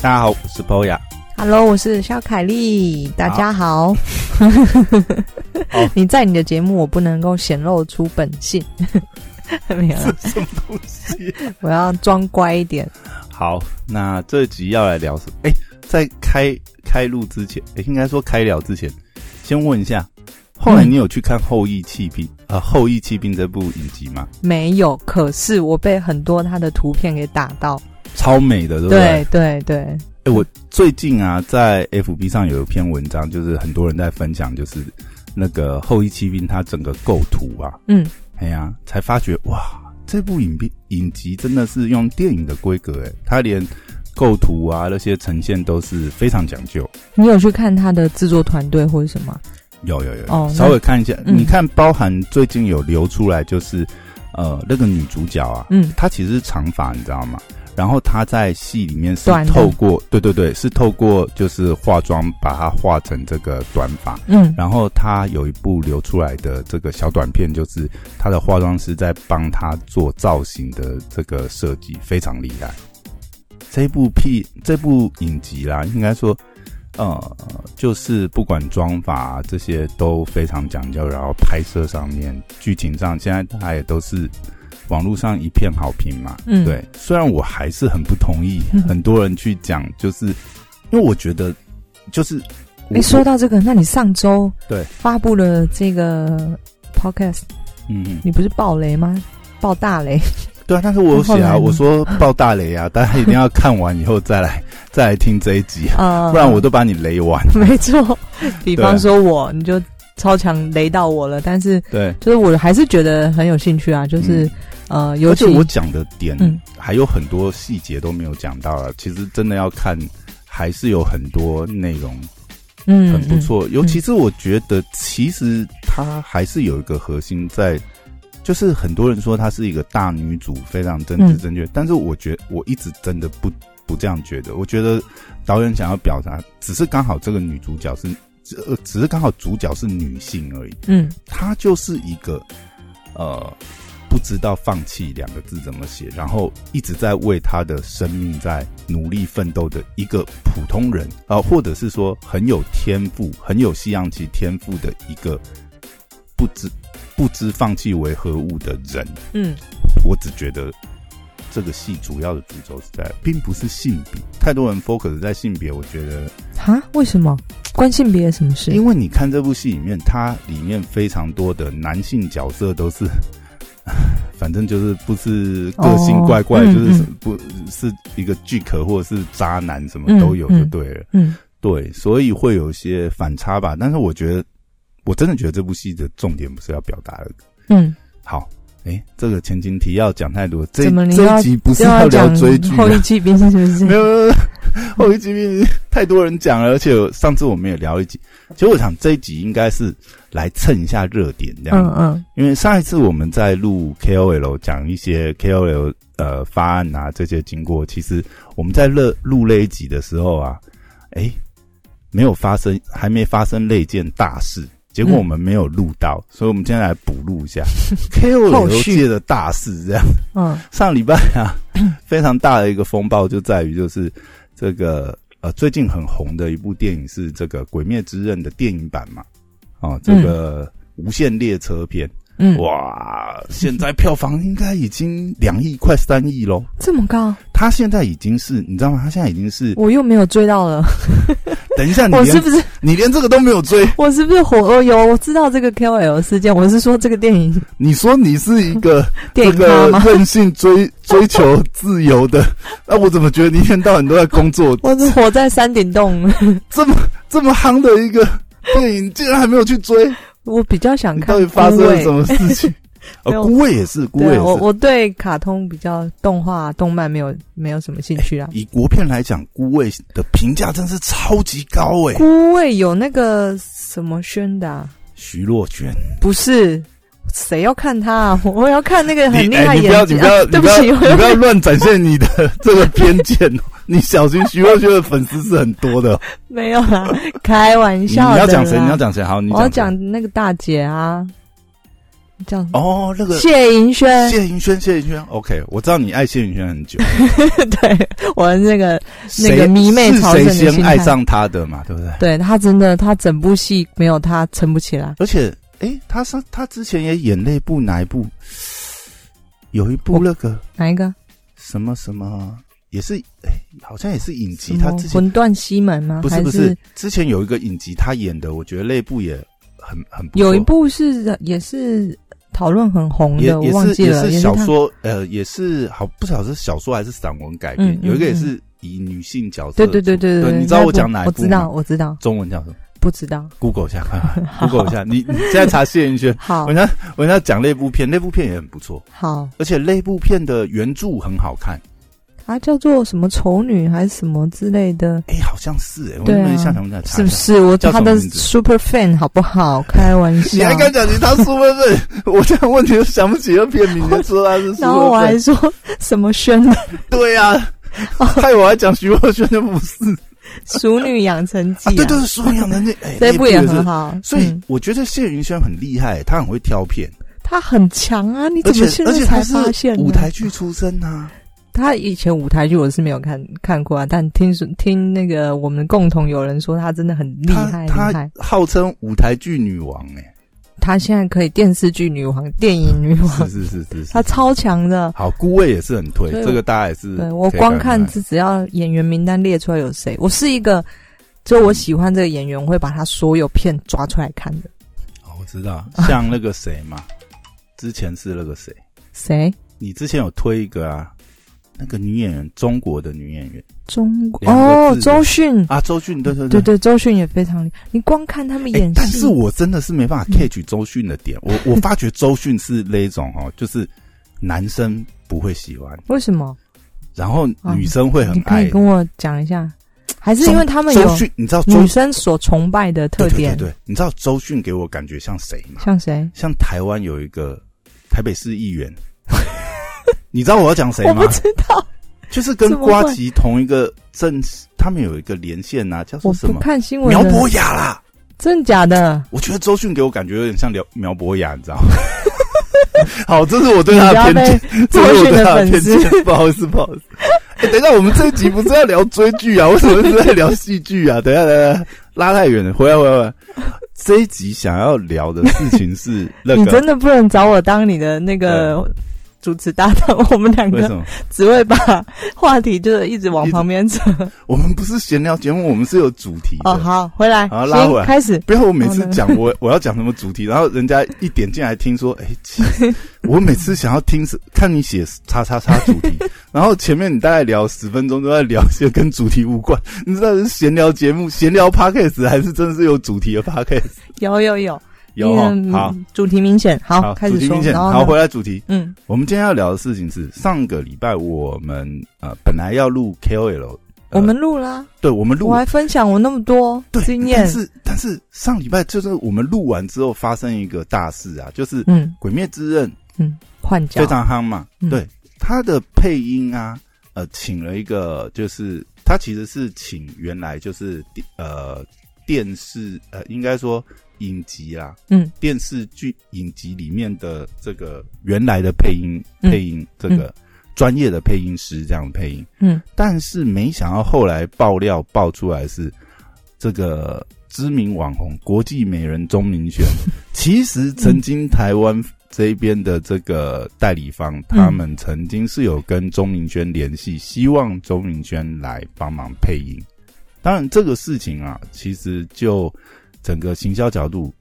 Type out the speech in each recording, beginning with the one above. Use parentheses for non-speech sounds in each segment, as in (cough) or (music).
大家好，我是 Poya。Hello，我是肖凯丽，大家好。(laughs) 你在你的节目，我不能够显露出本性，(laughs) 没有啦，什么东西？我要装乖一点。好，那这集要来聊什么？哎、在开开录之前，哎、应该说开聊之前，先问一下，后来你有去看《后羿弃兵》啊，《后羿弃兵》这部影集吗？没有，可是我被很多他的图片给打到。超美的，对不对？对对对，哎、我最近啊，在 FB 上有一篇文章，就是很多人在分享，就是那个《后羿骑兵》它整个构图啊，嗯，哎呀，才发觉哇，这部影片影集真的是用电影的规格，哎，它连构图啊那些呈现都是非常讲究。你有去看他的制作团队或者什么？有有有，哦稍微看一下，嗯你看，包含最近有流出来，就是呃那个女主角啊，嗯她其实是长发，你知道吗？然后他在戏里面是透过，对对对，是透过就是化妆把它化成这个短发。嗯然后他有一部流出来的这个小短片，就是他的化妆师在帮他做造型的这个设计，非常厉害。这部片这部影集啦，应该说，呃，就是不管妆法、这些都非常讲究，然后拍摄上面、剧情上，现在大家也都是网络上一片好评嘛。嗯，对，虽然我还是很不同意嗯很多人去讲，就是因为我觉得，就是我哎，说到这个，那你上周对发布了这个 podcast，嗯嗯，你不是爆雷吗？爆大雷。对啊，但是我有写啊，我说爆大雷啊，(laughs) 大家一定要看完以后再来再来听这一集，啊 (laughs) 不然我都把你雷完。没错，比方说我，你就超强雷到我了，但是对，就是我还是觉得很有兴趣啊，就是、呃，尤其我讲的点嗯还有很多细节都没有讲到了，其实真的要看，还是有很多内容嗯很不，错。尤其是我觉得，其实它还是有一个核心在，就是很多人说她是一个大女主，非常政治嗯正确，但是我觉得我一直真的不不这样觉得。我觉得导演想要表达，只是刚好这个女主角是，只呃只是刚好主角是女性而已。嗯她就是一个呃不知道放弃两个字怎么写，然后一直在为她的生命在努力奋斗的一个普通人啊、呃或者是说很有天赋、很有西洋棋天赋的一个不知不知放弃为何物的人。嗯我只觉得这个戏主要的主轴是在，并不是性别，太多人 focus 在性别，我觉得哈，为什么关性别什么事？因为你看这部戏里面，它里面非常多的男性角色都是，(laughs) 反正就是不是个性怪怪，就是嗯不是一个巨壳或者是渣男，什么嗯都有就对了。嗯对，所以会有一些反差吧。但是我觉得，我真的觉得这部戏的重点不是要表达的。嗯，好，哎，这个前情提要讲太多，这这一集不是要聊追剧啊后一集变是不是？没有没有，没 (laughs) 有后一集变太多人讲了，而且上次我们也聊一集，其实我想这一集应该是来蹭一下热点这样，嗯嗯因为上一次我们在录 KOL 讲一些 KOL 呃发案啊这些经过，其实我们在录录那一集的时候啊，哎，没有发生，还没发生那件大事。结果我们没有录到，所以我们今天来补录一下。(laughs) KOL 续。界的大事，这样。嗯。上礼拜啊，(coughs) 非常大的一个风暴就在于就是这个呃最近很红的一部电影是这个《鬼灭之刃》的电影版嘛，哦，这个《无限列车篇》嗯，哇，现在票房应该已经两亿快三亿喽。这么高，他现在已经是你知道吗？他现在已经是，我又没有追到了，(laughs) (laughs) 等一下你是不是你连这个都没有追，(laughs) 我是不是火？我有我知道这个 KOL 事件，我是说这个电影你说你是一个 (laughs) 电这个？任性追追求自由的，那、(laughs) 我怎么觉得你一天到晚都在工作？我是活在山顶洞，这么这么夯的一个电影，竟然还没有去追，我比较想看到底发生了什？么事情？(laughs) 哦，没有孤味也是，孤味对也是。我我对卡通比较动画、动漫没有没有什么兴趣啊。以国片来讲，孤味的评价真是超级高诶。孤味有那个什么轩的、啊，徐若瑄，不是谁要看他啊？(laughs) 我要看那个很厉害哎你不要，你不要，啊你不要，对不起，你不要乱展现你的这个偏见哦。(laughs) 你小心徐若瑄的粉丝是很多的哦。没有啦，开玩你你笑的啦。要讲谁？你要讲谁？好，你我要讲那个大姐啊，叫哦，那个谢盈萱，谢盈萱，谢盈萱，OK，我知道你爱谢盈萱很久，(laughs) 对我那个那个迷妹是朝圣谁先爱上他的嘛，对不对？对他真的，他整部戏没有他撑不起来。而且，诶，他上他之前也演那部哪一部？有一部那个哪一个？什么什么，也是诶，好像也是影集。他之前魂断西门吗？不是不是，之前有一个影集他演的，我觉得那部也很很有一部是也是讨论很红的，我忘记了，是也是小说，呃，也是好不晓得是小说还是散文改编。有一个也嗯是以女性角色对，对对对对，你知道我讲哪一部吗？我知道，我知道，中文叫什么不知道。？Google 一下，(laughs) (laughs) Google 一下。你你现在查谢云轩，(laughs) 好我，要我要讲那部片，那部片也很不错，好，而且那部片的原著很好看。它叫做什么丑女还是什么之类的，哎，好像是哎，我对啊没想想在查。是不是？我他的叫什么名字 super fan 好不好？(laughs) 开玩笑。你还敢讲你他 super fan？？(laughs) 我这样问题都想不起那片名，你就说他是苏 (laughs) 然后我还。说什么轩的对呀，害我还讲徐若瑄就不是。《熟女养成记》啊，对对，苏养成记哎，这部也很好。所以嗯我觉得谢云轩很厉害，他很会挑片，他很强啊！你怎么现在才发现？舞台剧出身啊。他以前舞台剧我是没有看看过啊，但听说听那个我们共同有人说他真的很厉害厉他害他。号称舞台剧女王哎，他现在可以电视剧女王、电影女王，是是是是是，他超强的。好，顾魏也是很推，这个大家也是对我光看看只只要演员名单列出来有谁，我是一个，就我喜欢这个演员，我会把他所有片抓出来看的。哦我知道，像那个谁嘛，之前是那个谁，谁？你之前有推一个啊，那个女演员，中国的女演员中国哦，周迅。啊，周迅，对对对对，周迅也非常厉害。你光看他们哎演戏，但是我真的是没办法嗯 catch 周迅的点，我我发觉周迅是那一种哦，(laughs) 就是男生不会喜欢，为什么？然后啊女生会很你可爱以。跟我讲一下，还是因为他们有周迅，你知道女生所崇拜的特点？对对对对，你知道周迅给我感觉像谁吗？像谁？像台湾有一个台北市议员，你知道我要讲谁吗我不？知道，就是跟瓜吉同一个正，他们有一个连线呐、叫我不做什么？看新闻。苗博雅啦。真的假的？我觉得周迅给我感觉有点像苗苗博雅，你知道吗？(laughs) 好，这是我对他的偏见，(laughs) 这是我对他的偏见，不好意思，不好意思。(laughs) 哎、等一下，我们这一集不是要聊追剧啊？为什么是在聊戏剧啊？等一下，等一下，拉太远了，回来，回来，回来。这一集想要聊的事情是那个你真，的不能找我当你的那个主持搭档，我们两个为什么？只会把话题就是一直往旁边扯。(laughs) 我们不是闲聊节目，我们是有主题的。哦，好，回来，好拉回来，开始。不要我每次讲我 (laughs) 我要讲什么主题，然后人家一点进来听说，哎、(laughs) 我每次想要听是看你写叉叉叉主题，然后前面你大概聊十分钟都在聊一些跟主题无关，你知道是闲聊节目、闲聊 podcast 还是真的是有主题的 podcast？有有有，有好，主题明显。好，开始明。显，好，回来主题。嗯，我们今天要聊的事情是上个礼拜我们呃本来要录 KOL，、呃、我们录啦，对我们录我还分享我那么多对经验但。是但是上礼拜就是我们录完之后发生一个大事啊，就是《嗯鬼灭之刃》嗯，换角非常夯嘛，嗯对他的配音啊，呃，请了一个，就是他其实是请原来就是呃电视呃，应该说影集啊，嗯。电视剧影集里面的这个原来的配音嗯。配音这个专业的配音师这样配音，嗯。但是没想到后来爆料爆出来是这个知名网红国际美人钟明轩，(laughs) 其实曾经台湾这边的这个代理方，他们曾经是有跟钟明轩联系，希望钟明轩来帮忙配音。当然，这个事情啊，其实就整个行销角度，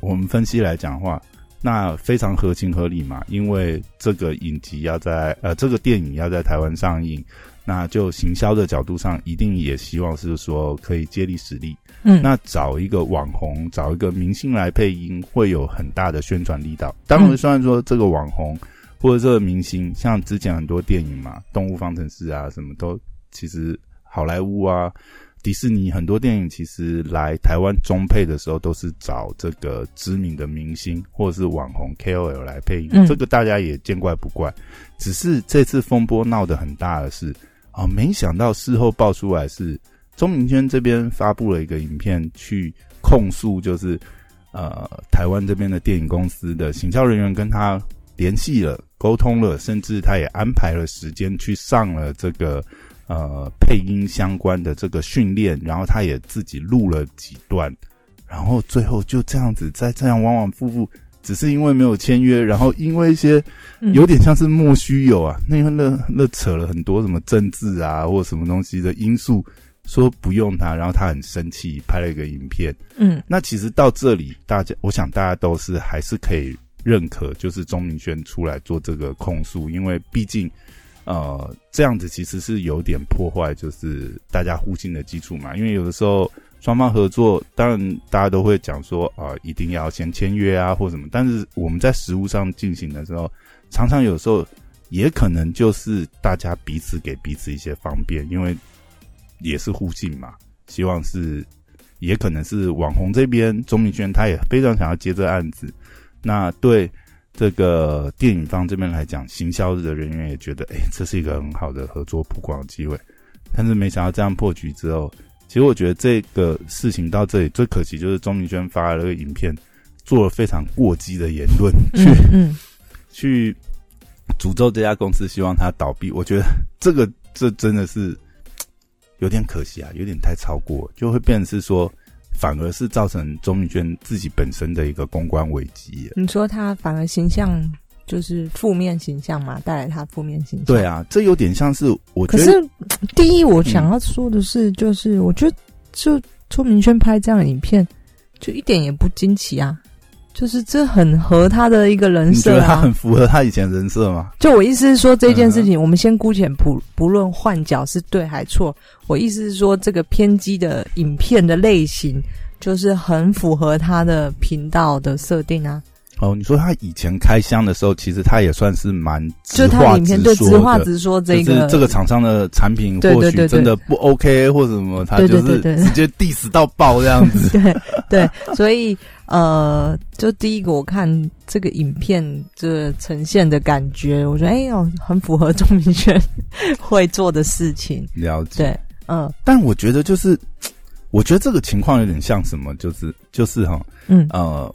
我们分析来讲的话，那非常合情合理嘛，因为这个影集要在呃这个电影要在台湾上映，那就行销的角度上，一定也希望是说可以借力使力。嗯，那找一个网红，找一个明星来配音，会有很大的宣传力道。当然，嗯虽然说这个网红或者这个明星，像之前很多电影嘛，《动物方程式》啊，什么都其实好莱坞啊。迪士尼很多电影其实来台湾中配的时候，都是找这个知名的明星或者是网红 KOL 来配音，嗯这个大家也见怪不怪。只是这次风波闹得很大的是，啊、没想到事后爆出来是钟明轩这边发布了一个影片去控诉，就是呃台湾这边的电影公司的行销人员跟他联系了、沟通了，甚至他也安排了时间去上了这个呃配音相关的这个训练，然后他也自己录了几段，然后最后就这样子在这样往往复复。只是因为没有签约，然后因为一些有点像是莫须有啊，那那那扯了很多什么政治啊或什么东西的因素，说不用他，然后他很生气，拍了一个影片。嗯，那其实到这里，大家我想大家都是还是可以认可，就是钟明轩出来做这个控诉，因为毕竟呃这样子其实是有点破坏，就是大家互信的基础嘛，因为有的时候。双方合作，当然大家都会讲说啊，一定要先签约啊，或什么。但是我们在实物上进行的时候，常常有时候也可能就是大家彼此给彼此一些方便，因为也是互信嘛。希望是，也可能是网红这边钟明轩他也非常想要接这案子。那对这个电影方这边来讲，行销的人员也觉得，哎，这是一个很好的合作曝光机会。但是没想到这样破局之后。其实我觉得这个事情到这里最可惜就是钟明轩发了个影片，做了非常过激的言论，去 (laughs) 去诅咒这家公司，希望它倒闭。我觉得这个这真的是有点可惜啊，有点太超过，就会变成是说，反而是造成钟明轩自己本身的一个公关危机。你说他反而形象？就是负面形象嘛，带来他负面形象。对啊，这有点像是我。可是第一，我想要说的是，就是我觉得，就钟明轩拍这样的影片，就一点也不惊奇啊。就是这很合他的一个人设啊，他很符合他以前人设吗？就我意思是说，这件事情，我们先姑且不不论换角是对还错。我意思是说，这个偏激的影片的类型，就是很符合他的频道的设定啊。哦，你说他以前开箱的时候，其实他也算是蛮直话直说的，直话直说这个这个厂商的产品或许真的不 OK 或者什么，他就是直接 diss 到爆这样子。(laughs) 对对，所以呃，就第一个我看这个影片这呈现的感觉，我觉得哎呦，很符合钟明轩会做的事情。了解，对，嗯，但我觉得就是，我觉得这个情况有点像什么，就是就是哈，嗯呃。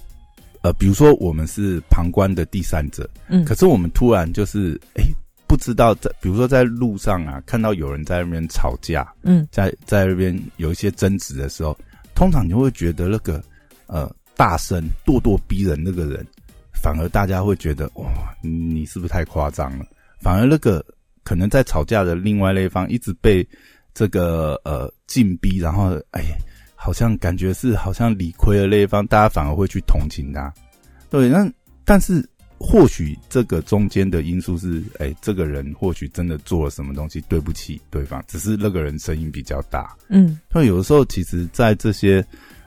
呃，比如说我们是旁观的第三者，嗯，可是我们突然就是，哎，不知道在，比如说在路上啊，看到有人在那边吵架，嗯，在在那边有一些争执的时候，通常你会觉得那个呃大声咄咄逼人那个人，反而大家会觉得哇，你是不是太夸张了？反而那个可能在吵架的另外那一方一直被这个呃禁逼，然后哎。好像感觉是好像理亏的那一方，大家反而会去同情他。对，那但是或许这个中间的因素是，哎，这个人或许真的做了什么东西对不起对方，只是那个人声音比较大。嗯，所以有的时候其实，在这些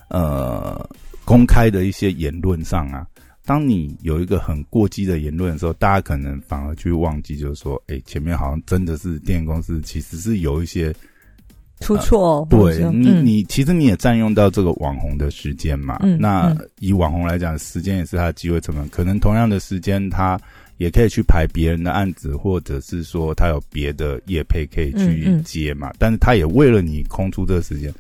呃公开的一些言论上啊，当你有一个很过激的言论的时候，大家可能反而去忘记，就是说，哎，前面好像真的是电影公司其实是有一些。出错，对你，你其实你也占用到这个网红的时间嘛。那以网红来讲，时间也是他的机会成本。可能同样的时间，他也可以去排别人的案子，或者是说他有别的业配可以去接嘛。但是他也为了你空出这个时间。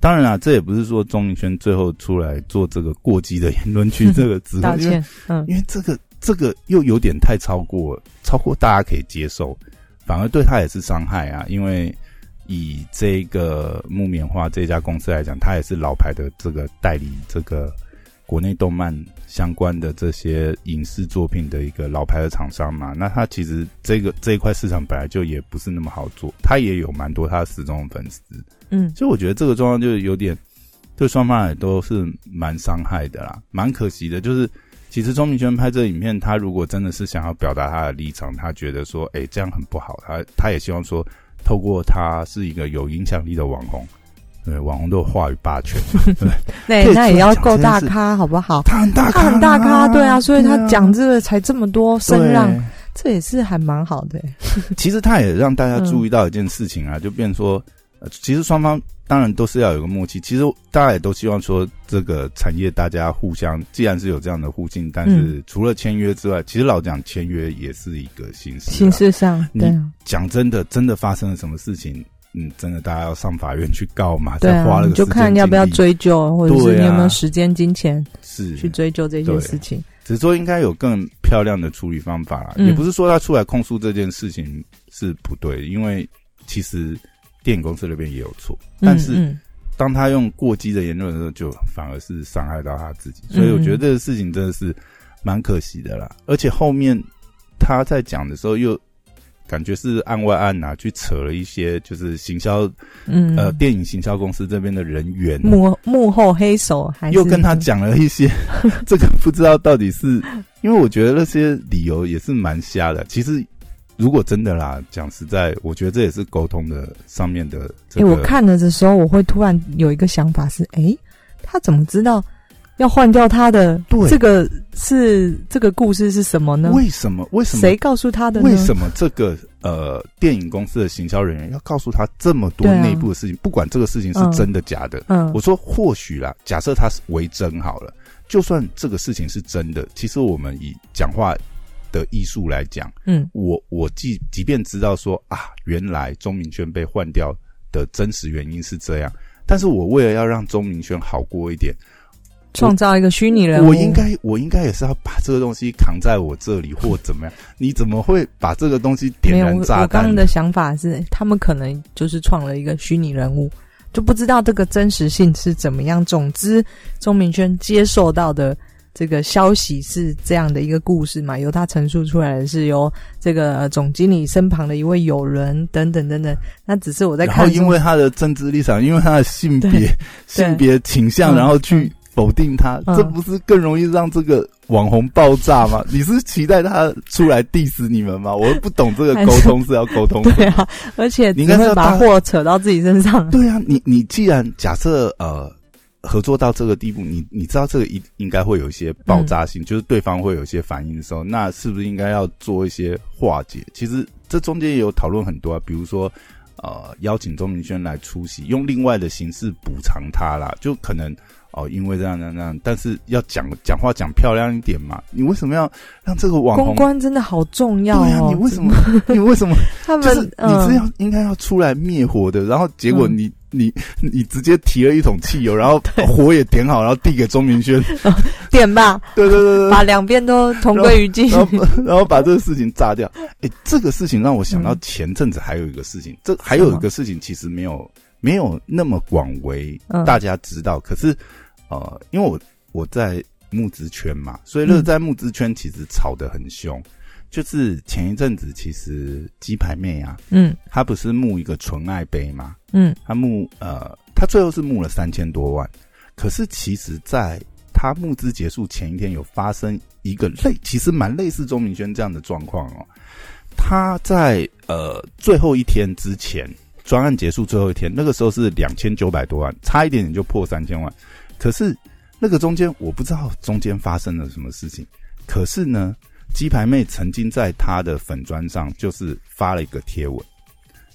当然啊，这也不是说钟明轩最后出来做这个过激的言论去这个指 (laughs) 道歉，嗯，因为这个这个又有点太超过，超过大家可以接受，反而对他也是伤害啊，因为。以这个木棉花这家公司来讲，它也是老牌的这个代理这个国内动漫相关的这些影视作品的一个老牌的厂商嘛。那它其实这个这一块市场本来就也不是那么好做，它也有蛮多它的死忠粉丝。嗯，所以我觉得这个状况就是有点对双方也都是蛮伤害的啦，蛮可惜的。就是其实钟明轩拍这个影片，他如果真的是想要表达他的立场，他觉得说，哎，这样很不好，他他也希望说。透过他是一个有影响力的网红，对网红都有话语霸权，(laughs) 对，那那也要够大咖，好不好？他很大咖，他很大咖，对啊，所以他讲这个才这么多声浪，这也是还蛮好的。其实他也让大家注意到一件事情啊，就变说。其实双方当然都是要有个默契。其实大家也都希望说，这个产业大家互相，既然是有这样的互信，但是除了签约之外，其实老讲签约也是一个形式。形式上，对。讲真的，真的发生了什么事情，嗯，真的大家要上法院去告嘛，对啊，花了个就看要不要追究，或者是你有没有时间、金钱是去追究这些事情。只是说应该有更漂亮的处理方法啦，嗯也不是说他出来控诉这件事情是不对，因为其实电影公司那边也有错，但是嗯当他用过激的言论的时候，就 (laughs) 反而是伤害到他自己，所以我觉得这个事情真的是蛮可惜的啦。而且后面他在讲的时候，又感觉是案外案呐、去扯了一些就是行销嗯。嗯呃电影行销公司这边的人员，幕幕后黑手还又跟他讲了一些这个不知道到底是，因为我觉得那些理由也是蛮瞎的。其实如果真的啦，讲实在，我觉得这也是沟通的上面的这哎、个。我看了的时候，我会突然有一个想法是：哎、他怎么知道要换掉他的？对这个是这个故事是什么呢？为什么？为什么？谁告诉他的呢？为什么这个呃电影公司的行销人员要告诉他这么多内部的事情？不管这个事情是真的假的，嗯我说或许啦，假设他是为真好了，就算这个事情是真的，其实我们以讲话的艺术来讲，嗯我我即即便知道说啊，原来钟明轩被换掉的真实原因是这样，但是我为了要让钟明轩好过一点，创造一个虚拟人物？我应该我应该也是要把这个东西扛在我这里或怎么样？你怎么会把这个东西点燃炸弹？我刚刚的想法是，他们可能就是创了一个虚拟人物，就不知道这个真实性是怎么样。总之，钟明轩接受到的这个消息是这样的一个故事嘛，由他陈述出来的是由这个总经理身旁的一位友人等等等等。那只是我在然后看，因为他的政治立场，因为他的性别性别倾向，嗯然后去否定他，嗯这不是更容易让这个网红爆炸吗？你是期待他出来 diss 你们吗？我不懂这个沟通是要沟通什么 (laughs) 对啊，而且你应该把知道大祸扯到自己身上。对啊，你你既然假设呃合作到这个地步，你你知道这个应应该会有一些爆炸性，就是对方会有一些反应的时候，那是不是应该要做一些化解？其实这中间也有讨论很多啊，比如说呃邀请钟明轩来出席，用另外的形式补偿他啦，就可能。哦，因为这样这样这样，但是要讲讲话讲漂亮一点嘛。你为什么要让这个网红？公关真的好重要对啊，哦！你为什么？你为什么？(laughs) 他们就是你嗯是要应该要出来灭火的，然后结果嗯你、你你直接提了一桶汽油，然后火也点好，然后递给钟明轩，(laughs) 点吧，(laughs) 对对对对把两边都同归于尽。(laughs) 然后把这个事情炸掉。哎，这个事情让我想到嗯。前阵子还有一个事情，这还有一个事情其实没有没有那么广为嗯。大家知道，可是呃，因为我我在募资圈嘛，所以乐在募资圈其实吵得很凶。就是前一阵子，其实鸡排妹啊，嗯她不是募一个纯爱杯吗？嗯她募呃，她最后是募了三千多万，可是其实在她募资结束前一天，有发生一个类，其实蛮类似钟明轩这样的状况哦。他在呃最后一天之前，专案结束最后一天，那个时候是两千九百多万，差一点点就破三千万。可是那个中间，我不知道中间发生了什么事情。可是呢，鸡排妹曾经在她的粉砖上就是发了一个贴文，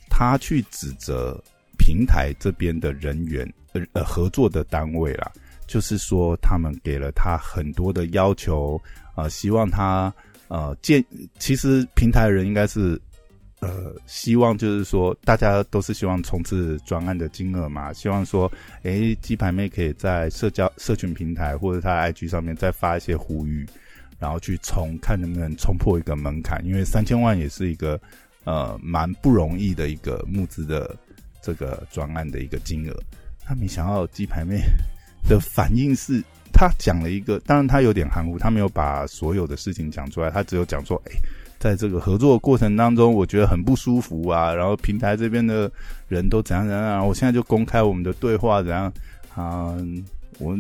她去指责平台这边的人员，呃呃合作的单位啦，就是说他们给了他很多的要求，呃，希望他呃建，其实平台人应该是。呃，希望就是说，大家都是希望冲刺专案的金额嘛，希望说，诶，鸡排妹可以在社交社群平台或者他 IG 上面再发一些呼吁，然后去冲，看能不能冲破一个门槛，因为三千万也是一个呃蛮不容易的一个募资的这个专案的一个金额。他没想到鸡排妹的反应是，他讲了一个，当然他有点含糊，他没有把所有的事情讲出来，他只有讲说，哎、在这个合作过程当中，我觉得很不舒服啊，然后平台这边的人都怎样怎样，然后我现在就公开我们的对话，怎样啊、我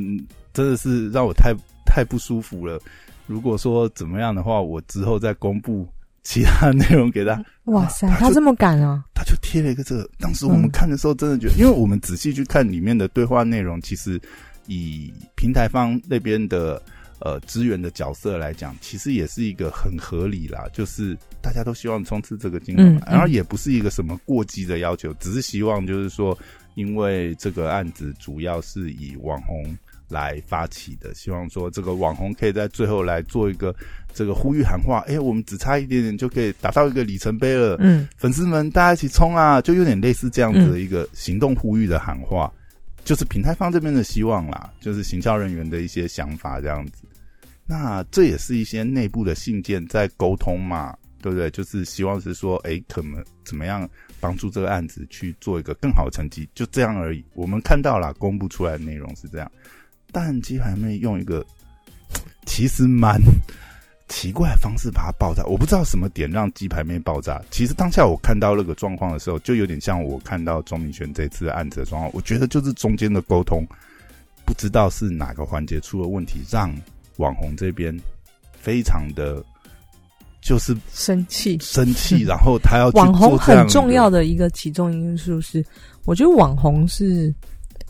真的是让我太太不舒服了。如果说怎么样的话，我之后再公布其他内容给他。哇塞，他他这么敢啊！他就贴了一个这个。当时我们看的时候，真的觉得，因为我们仔细去看里面的对话内容，其实以平台方那边的呃资源的角色来讲，其实也是一个很合理啦，就是大家都希望冲刺这个金额嘛，嗯嗯然后也不是一个什么过激的要求，只是希望就是说，因为这个案子主要是以网红。来发起的，希望说这个网红可以在最后来做一个这个呼吁喊话，哎，我们只差一点点就可以达到一个里程碑了，嗯，粉丝们大家一起冲啊，就有点类似这样子的一个行动呼吁的喊话，就是平台方这边的希望啦，就是行销人员的一些想法这样子。那这也是一些内部的信件在沟通嘛，对不对？就是希望是说，哎，可能怎么样帮助这个案子去做一个更好的成绩，就这样而已。我们看到了公布出来的内容是这样。但鸡排妹用一个 (tsk) 其实蛮 (tsk) 奇怪的方式把它爆炸，我不知道什么点让鸡排妹爆炸。其实当下我看到那个状况的时候，就有点像我看到钟明轩这次案子的状况。我觉得就是中间的沟通不知道是哪个环节出了问题，让网红这边非常的就是生气，生气，然后他要网红很重要的一个其中因素是，我觉得网红是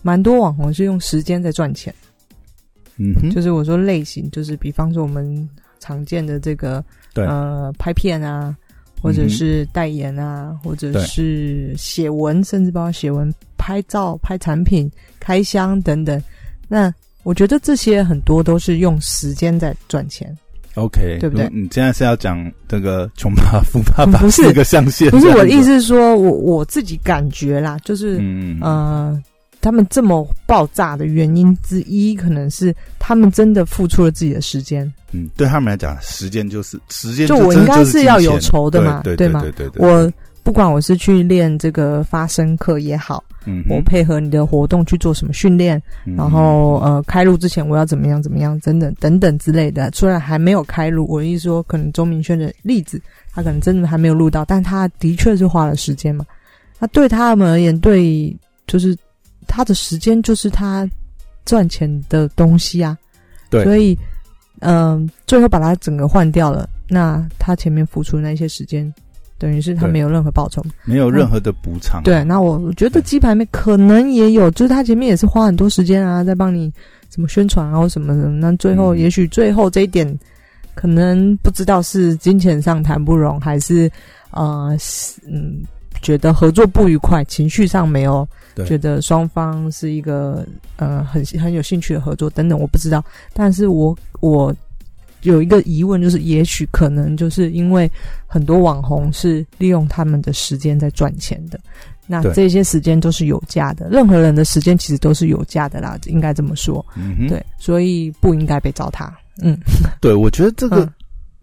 蛮多网红是用时间在赚钱。嗯，就是我说类型，就是比方说我们常见的这个，呃，拍片啊，或者是代言啊，或者是写文，甚至包括写文、拍照、拍产品、开箱等等。那我觉得这些很多都是用时间在赚钱。OK，对不对？你现在是要讲这个穷爸爸、(laughs) 富爸爸不是一个象限？不是我的意思是说，我我自己感觉啦，就是嗯呃。他们这么爆炸的原因之一，可能是他们真的付出了自己的时间。嗯，对他们来讲，时间就是时间。就我应该是要有酬的嘛，对吗？对对对。我不管我是去练这个发声课也好，嗯，我配合你的活动去做什么训练，然后呃，开录之前我要怎么样怎么样，等等等等之类的。虽然还没有开录，我意思说，可能钟明轩的例子，他可能真的还没有录到，但他的确是花了时间嘛。那对他们而言，对就是。他的时间就是他赚钱的东西啊，对，所以嗯，最后把他整个换掉了，那他前面付出的那些时间，等于是他没有任何报酬，没有任何的补偿。对，那我觉得鸡排妹可能也有，就是他前面也是花很多时间啊，在帮你什么宣传啊或什么的，那最后也许最后这一点可能不知道是金钱上谈不拢，还是呃嗯觉得合作不愉快，情绪上没有。觉得双方是一个呃很很有兴趣的合作等等，我不知道，但是我我有一个疑问，就是也许可能就是因为很多网红是利用他们的时间在赚钱的，那这些时间都是有价的，任何人的时间其实都是有价的啦，应该这么说，对，所以不应该被糟蹋。嗯，对，我觉得这个。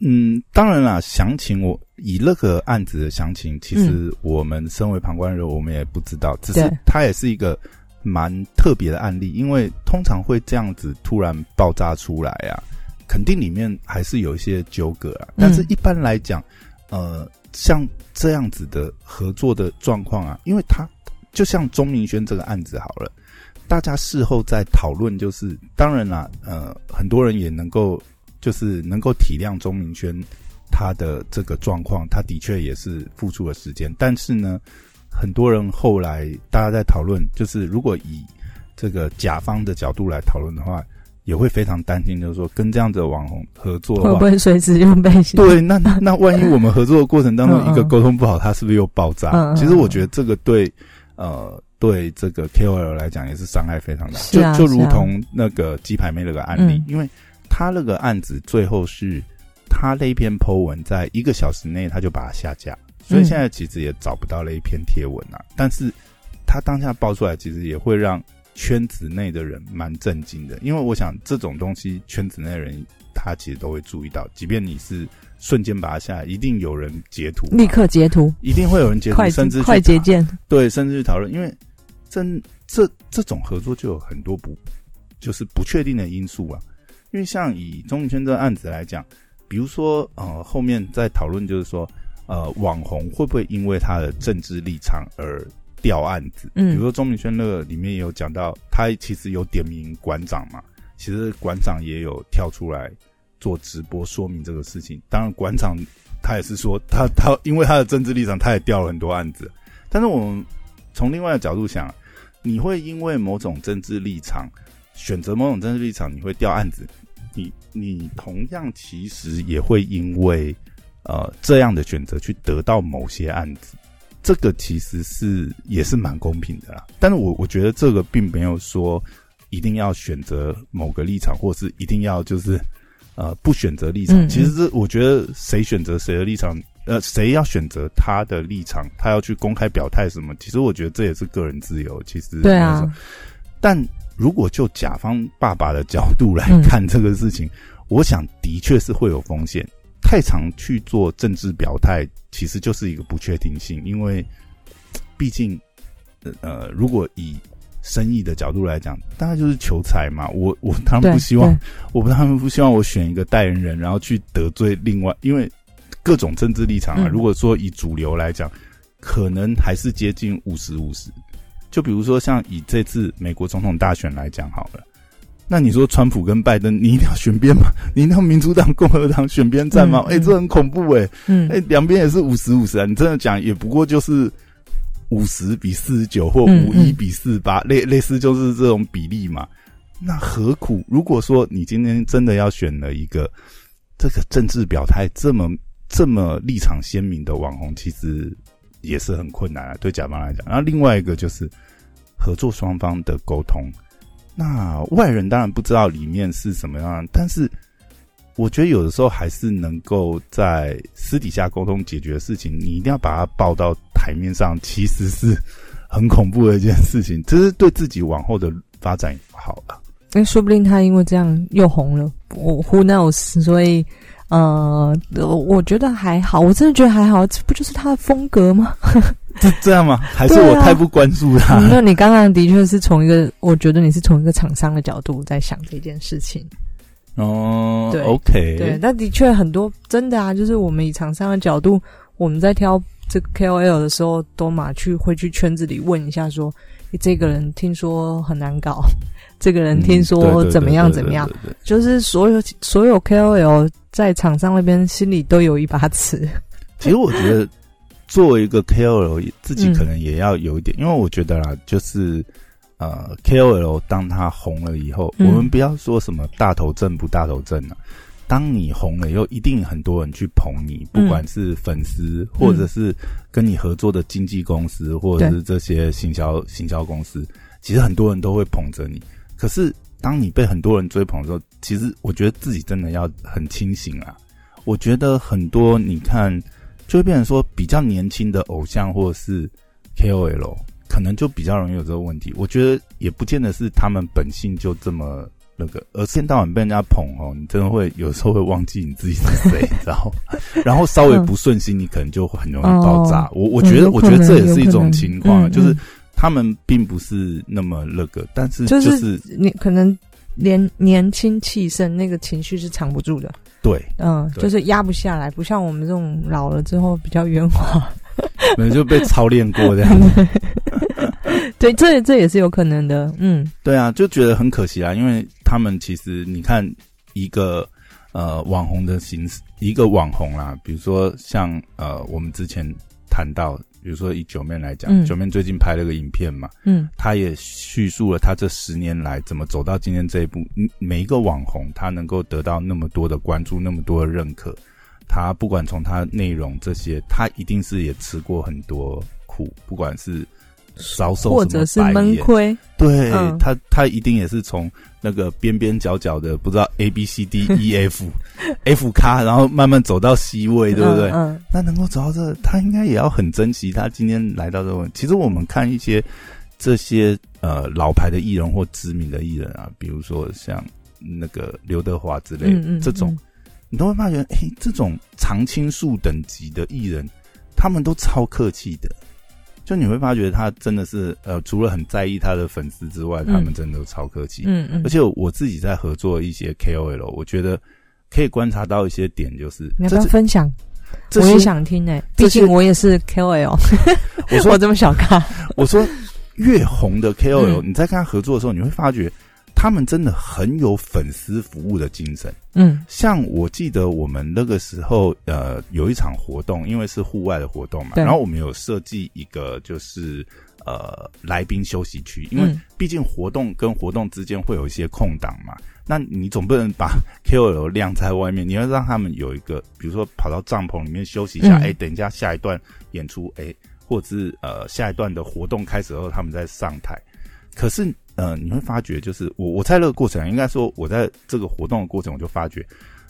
嗯，当然啦，详情我以那个案子的详情，其实我们身为旁观人，我们也不知道。只是它也是一个蛮特别的案例，因为通常会这样子突然爆炸出来啊，肯定里面还是有一些纠葛啊。但是一般来讲，呃，像这样子的合作的状况啊，因为他就像钟明轩这个案子好了，大家事后在讨论，就是当然啦，呃，很多人也能够。就是能够体谅钟明轩他的这个状况，他的确也是付出了时间。但是呢，很多人后来大家在讨论，就是如果以这个甲方的角度来讨论的话，也会非常担心，就是说跟这样的网红合作会不会随时用背心？对，(laughs) 那那万一我们合作的过程当中一个沟通不好，他是不是又爆炸？其实我觉得这个对呃对这个 KOL 来讲也是伤害非常大，就就如同那个鸡排妹那个案例，因为。他那个案子最后是，他那一篇 Po 文在一个小时内他就把它下架，所以现在其实也找不到那一篇贴文啊。但是他当下爆出来，其实也会让圈子内的人蛮震惊的，因为我想这种东西圈子内的人他其实都会注意到，即便你是瞬间把它下，一定有人截图，立刻截图，一定会有人截图，甚至快捷键，对，甚至去讨论，因为真这这种合作就有很多不就是不确定的因素啊。因为像以钟明轩这个案子来讲，比如说呃，后面在讨论就是说，呃，网红会不会因为他的政治立场而掉案子？嗯，比如说钟明轩那个里面也有讲到，他其实有点名馆长嘛，其实馆长也有跳出来做直播说明这个事情。当然，馆长他也是说，他他因为他的政治立场，他也掉了很多案子。但是我们从另外的角度想，你会因为某种政治立场？选择某种政治立场，你会掉案子。你你同样其实也会因为呃这样的选择去得到某些案子，这个其实是也是蛮公平的啦。但是我我觉得这个并没有说一定要选择某个立场，或是一定要就是呃不选择立场。嗯嗯其实这我觉得谁选择谁的立场，呃，谁要选择他的立场，他要去公开表态什么，其实我觉得这也是个人自由。其实对啊，但如果就甲方爸爸的角度来嗯看这个事情，我想的确是会有风险。太常去做政治表态，其实就是一个不确定性，因为毕竟，呃，如果以生意的角度来讲，大概就是求财嘛。我我当然不希望，我不当然不希望我选一个代言人，然后去得罪另外，因为各种政治立场啊。嗯如果说以主流来讲，可能还是接近五十五十。就比如说像以这次美国总统大选来讲好了，那你说川普跟拜登，你一定要选边吗？(laughs) 你一定要民主党、共和党选边站吗？哎、这很恐怖哎、嗯哎、两边也是五十五十啊！你真的讲，也不过就是五十比四十九或嗯五一比四十八，类类似就是这种比例嘛。那何苦？如果说你今天真的要选了一个这个政治表态这么这么立场鲜明的网红，其实也是很困难啊，对甲方来讲。然后另外一个就是合作双方的沟通。那外人当然不知道里面是什么样，但是我觉得有的时候还是能够在私底下沟通解决的事情，你一定要把它报到台面上，其实是很恐怖的一件事情，这是对自己往后的发展好了。那说不定他因为这样又红了，我 who knows？所以呃，我觉得还好，我真的觉得还好，这不就是他的风格吗？(laughs) 这这样吗？还是我太不关注他？嗯那你刚刚的确是从一个，我觉得你是从一个厂商的角度在想这件事情。哦对，OK，对，但的确很多真的啊，就是我们以厂商的角度，我们在挑这个 KOL 的时候，都马去会去圈子里问一下说，诶这个人听说很难搞，(laughs) 这个人听说怎么样怎么样，就是所有所有 KOL 在厂商那边心里都有一把尺。(laughs) 其实我觉得，作为一个 KOL，自己嗯可能也要有一点，因为我觉得啦，就是呃，KOL 当他红了以后，嗯我们不要说什么大头症不大头症啊。当你红了以后，一定很多人去捧你，不嗯管是粉丝，或者是跟你合作的经纪公司，或者是这些行销行销公司，其实很多人都会捧着你。可是当你被很多人追捧的时候，其实我觉得自己真的要很清醒啊。我觉得很多你看。就会变成说，比较年轻的偶像或者是 KOL，可能就比较容易有这个问题。我觉得也不见得是他们本性就这么那个，而一天到晚被人家捧哦，你真的会有时候会忘记你自己是谁，(laughs) 然后然后稍微不顺心，你可能就很容易爆炸。哦我我觉得，我觉得这也是一种情况，嗯就是他们并不是那么那个，但是就就是你可能年年轻气盛，那个情绪是藏不住的。对，嗯，就是压不下来，不像我们这种老了之后比较圆滑。(laughs) 可能就被操练过这样子。(laughs) 对，这这也是有可能的。嗯对啊，就觉得很可惜啊，因为他们其实你看一个呃网红的形式，一个网红啦，比如说像呃我们之前谈到，比如说以九妹来讲，嗯九妹最近拍了个影片嘛，嗯他也叙述了他这十年来怎么走到今天这一步。嗯每一个网红他能够得到那么多的关注，那么多的认可，他不管从他内容这些，他一定是也吃过很多苦，不管是遭受或者是闷亏。对、嗯他，他一定也是从那个边边角角的不知道 A B C D E F (laughs) F 咖，然后慢慢走到 C 位，对不对？嗯嗯那能够走到这，他应该也要很珍惜他今天来到这。其实我们看一些这些呃老牌的艺人或知名的艺人啊，比如说像那个刘德华之类的、这种，你都会发觉，哎、这种常青树等级的艺人，他们都超客气的。就你会发觉他真的是呃，除了很在意他的粉丝之外，嗯他们真的都超客气。嗯嗯，而且我自己在合作一些 KOL，我觉得可以观察到一些点，就是你要不要分享？我也想听诶，毕竟我也是 KOL，我说 (laughs) 我这么小咖。我说越红的 KOL，、嗯你在跟他合作的时候，你会发觉他们真的很有粉丝服务的精神。嗯。像我记得我们那个时候，呃，有一场活动，因为是户外的活动嘛，然后我们有设计一个就是呃来宾休息区，因为嗯。毕竟活动跟活动之间会有一些空档嘛，那你总不能把 (laughs) KOL 晾在外面，你要让他们有一个，比如说跑到帐篷里面休息一下，嗯。哎、等一下下一段演出，哎、或者是呃下一段的活动开始后他们再上台。可是呃，你会发觉，就是我我在那个过程，应该说我在这个活动的过程，我就发觉，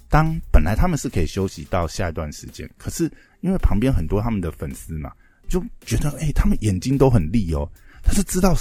当本来他们是可以休息到下一段时间，可是因为旁边很多他们的粉丝嘛，就觉得哎、他们眼睛都很利哦，他是知道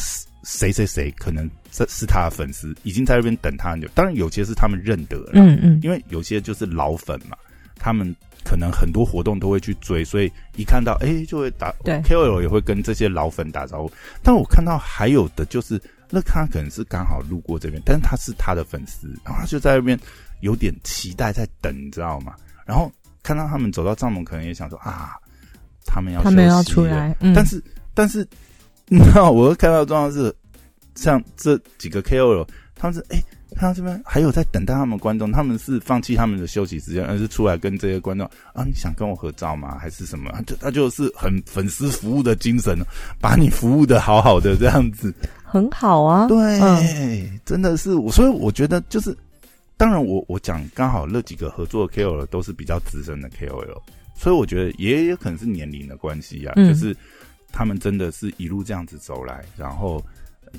谁谁谁可能这是他的粉丝，已经在那边等他很久。当然有些是他们认得了，嗯嗯，因为有些就是老粉嘛，他们可能很多活动都会去追，所以一看到哎、就会打对 KOL 也会跟这些老粉打招呼。但我看到还有的就是，那他可能是刚好路过这边，但是他是他的粉丝，然后他就在那边有点期待在等，你知道吗？然后看到他们走到帐篷，可能也想说啊，他们要他们要出来，嗯，但是但是，(laughs) 你我会看到的状况是，像这几个 KOL，他们是哎、看到这边还有在等待他们观众，他们是放弃他们的休息时间，而是出来跟这些观众啊，你想跟我合照吗？还是什么？他就他就是很粉丝服务的精神，把你服务的好好的这样子。很好啊，对，嗯真的是我，所以我觉得就是，当然我我讲刚好那几个合作的 KOL 都是比较资深的 KOL，所以我觉得也有可能是年龄的关系啊，嗯就是他们真的是一路这样子走来，然后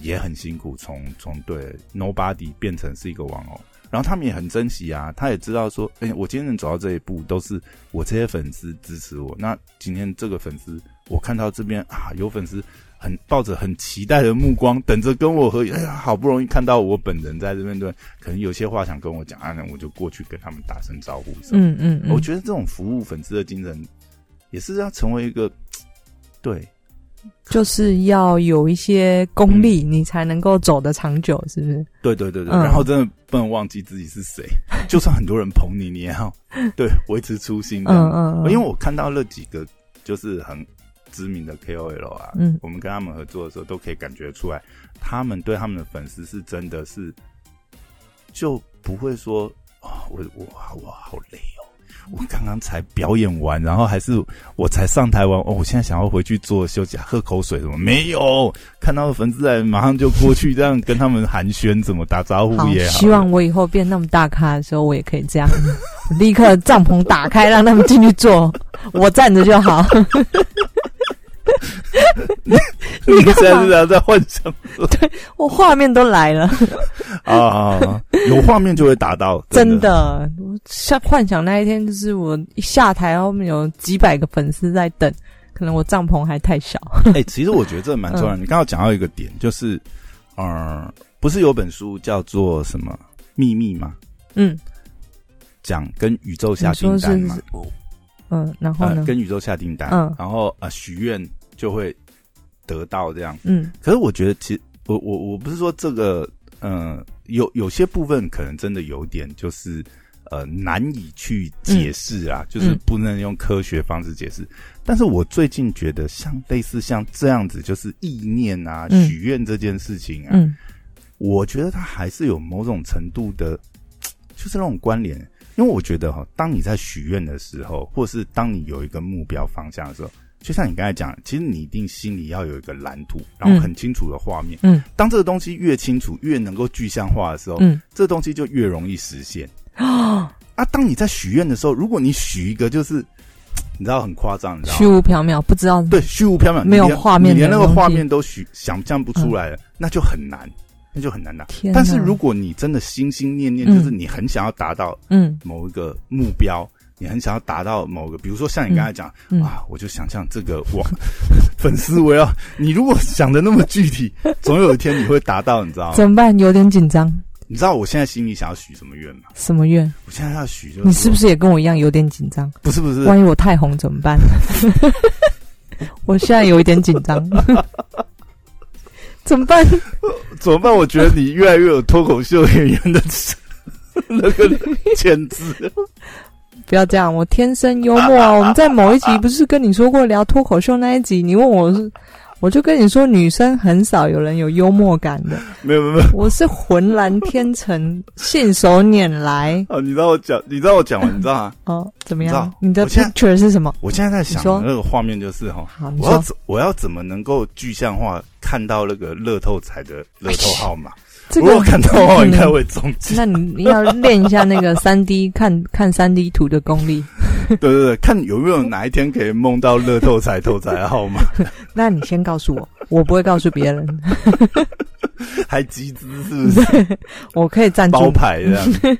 也很辛苦，从从对 Nobody 变成是一个网红。然后他们也很珍惜啊，他也知道说，哎、我今天能走到这一步，都是我这些粉丝支持我。那今天这个粉丝，我看到这边啊，有粉丝很抱着很期待的目光，等着跟我合影。哎呀，好不容易看到我本人在这边，对，可能有些话想跟我讲啊，那我就过去跟他们打声招呼什么。嗯嗯嗯，我觉得这种服务粉丝的精神，也是要成为一个对就是要有一些功力，你才能够走得长久，是不是？对对对对，嗯然后真的不能忘记自己是谁，(laughs) 就算很多人捧你，你也要对维持初心这样。嗯嗯嗯，因为我看到那几个就是很知名的 KOL 啊，嗯我们跟他们合作的时候，都可以感觉出来，他们对他们的粉丝是真的是就不会说啊、我我我好累哦。我刚刚才表演完，然后还是我才上台完哦，我现在想要回去做休息，喝口水什么没有？看到粉丝来，马上就过去，这样跟他们寒暄，怎么打招呼，也好。希望我以后变那么大咖的时候，我也可以这样，(laughs) 立刻帐篷打开，让他们进去坐，我站着就好。(laughs) (laughs) 你现在是在幻想对我画面都来了，啊 (laughs) 啊，啊有画面就会达到，真的。我像幻想那一天，就是我一下台，后面有几百个粉丝在等，可能我帐篷还太小。哎、其实我觉得这蛮重要的。你刚刚讲到一个点，就是，呃，不是有本书叫做什么秘密吗？嗯，讲跟宇宙下订单嘛，嗯，然后呢，？呃跟宇宙下订单，嗯然后呃许愿就会得到这样。嗯可是我觉得，其实我我我不是说这个，呃，有有些部分可能真的有点就是。呃，难以去解释啊，就是嗯不能用科学方式解释。但是我最近觉得，像类似像这样子，就是意念啊、嗯许愿这件事情啊，嗯我觉得它还是有某种程度的，(tsk) 就是那种关联。因为我觉得哈，当你在许愿的时候，或是当你有一个目标方向的时候，就像你刚才讲，其实你一定心里要有一个蓝图，然后很清楚的画面。嗯当这个东西越清楚、越能够具象化的时候，嗯，这东西就越容易实现。哦，(gasps) 啊，当你在许愿的时候，如果你许一个就是你知道很夸张，你知道虚？无缥缈，不知道对，虚无缥缈，没有画面你连那个画面都许想象不出来了，那就很难，那就很难拿。但是如果你真的心心念念，嗯就是你很想要达到嗯某一个目标，你很想要达到某个，比如说像你刚才讲、嗯啊，我就想象这个我 (laughs) 粉丝我要，你如果想的那么具体，总有一天你会达到，你知道吗？怎么办？有点紧张。你知道我现在心里想要许什么愿吗？什么愿？我现在要许就是你是不是是也跟我一样有点紧张？不是不是？万一我太红怎么办？(laughs) 我现在有一点紧张，(laughs) 怎么办？怎么办？我觉得你越来越有脱口秀演员的那个潜质。不要这样，我天生幽默啊！(laughs) 我们在某一集不是跟你说过聊脱口秀那一集，你问我是，我就跟你说，女生很少有人有幽默感的，没有没有没有我是浑然天成，信手拈来。啊！(laughs) 你知道我讲，你知道我讲完，你知道吗？(laughs) 哦，怎么样？你的 picture 是什么？我现在在想说那个画面就是哈，我要怎我要怎么能够具象化看到那个乐透彩的乐透号码？这个如果看到的话，应该会中奖。那你你要练一下那个 (laughs) 三 D 看看三 D 图的功力。(laughs) 对对对，看有没有哪一天可以梦到乐透彩头彩号码，(laughs) 那你先告诉我，我不会告诉别人，还集资是不是？我可以赞助包牌这样。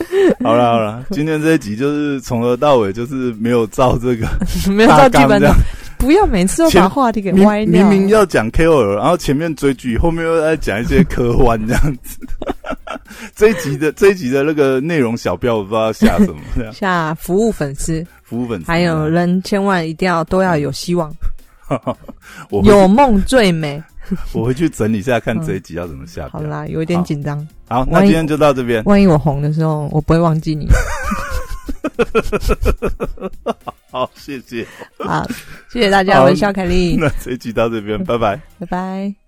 (laughs) 好了好了，今天这一集就是从头到尾就是没有照这个 (laughs) 没有照基本的不要每次都把话题给歪掉。明明要讲 KOL，然后前面追剧，后面又在讲一些科幻这样子。(laughs) 这一集的这一集的那个内容小标，我不知道下什么。下服务粉丝，服务粉丝，还有人千万一定要都要有希望，有梦最美。我回去整理一下，看这一集要怎么下标。好啦，有一点紧张，好，那今天就到这边。万一我红的时候，我不会忘记你。(laughs) 好，谢谢。好，谢谢大家，我是肖凯丽，那这一集到这边，拜拜。拜拜。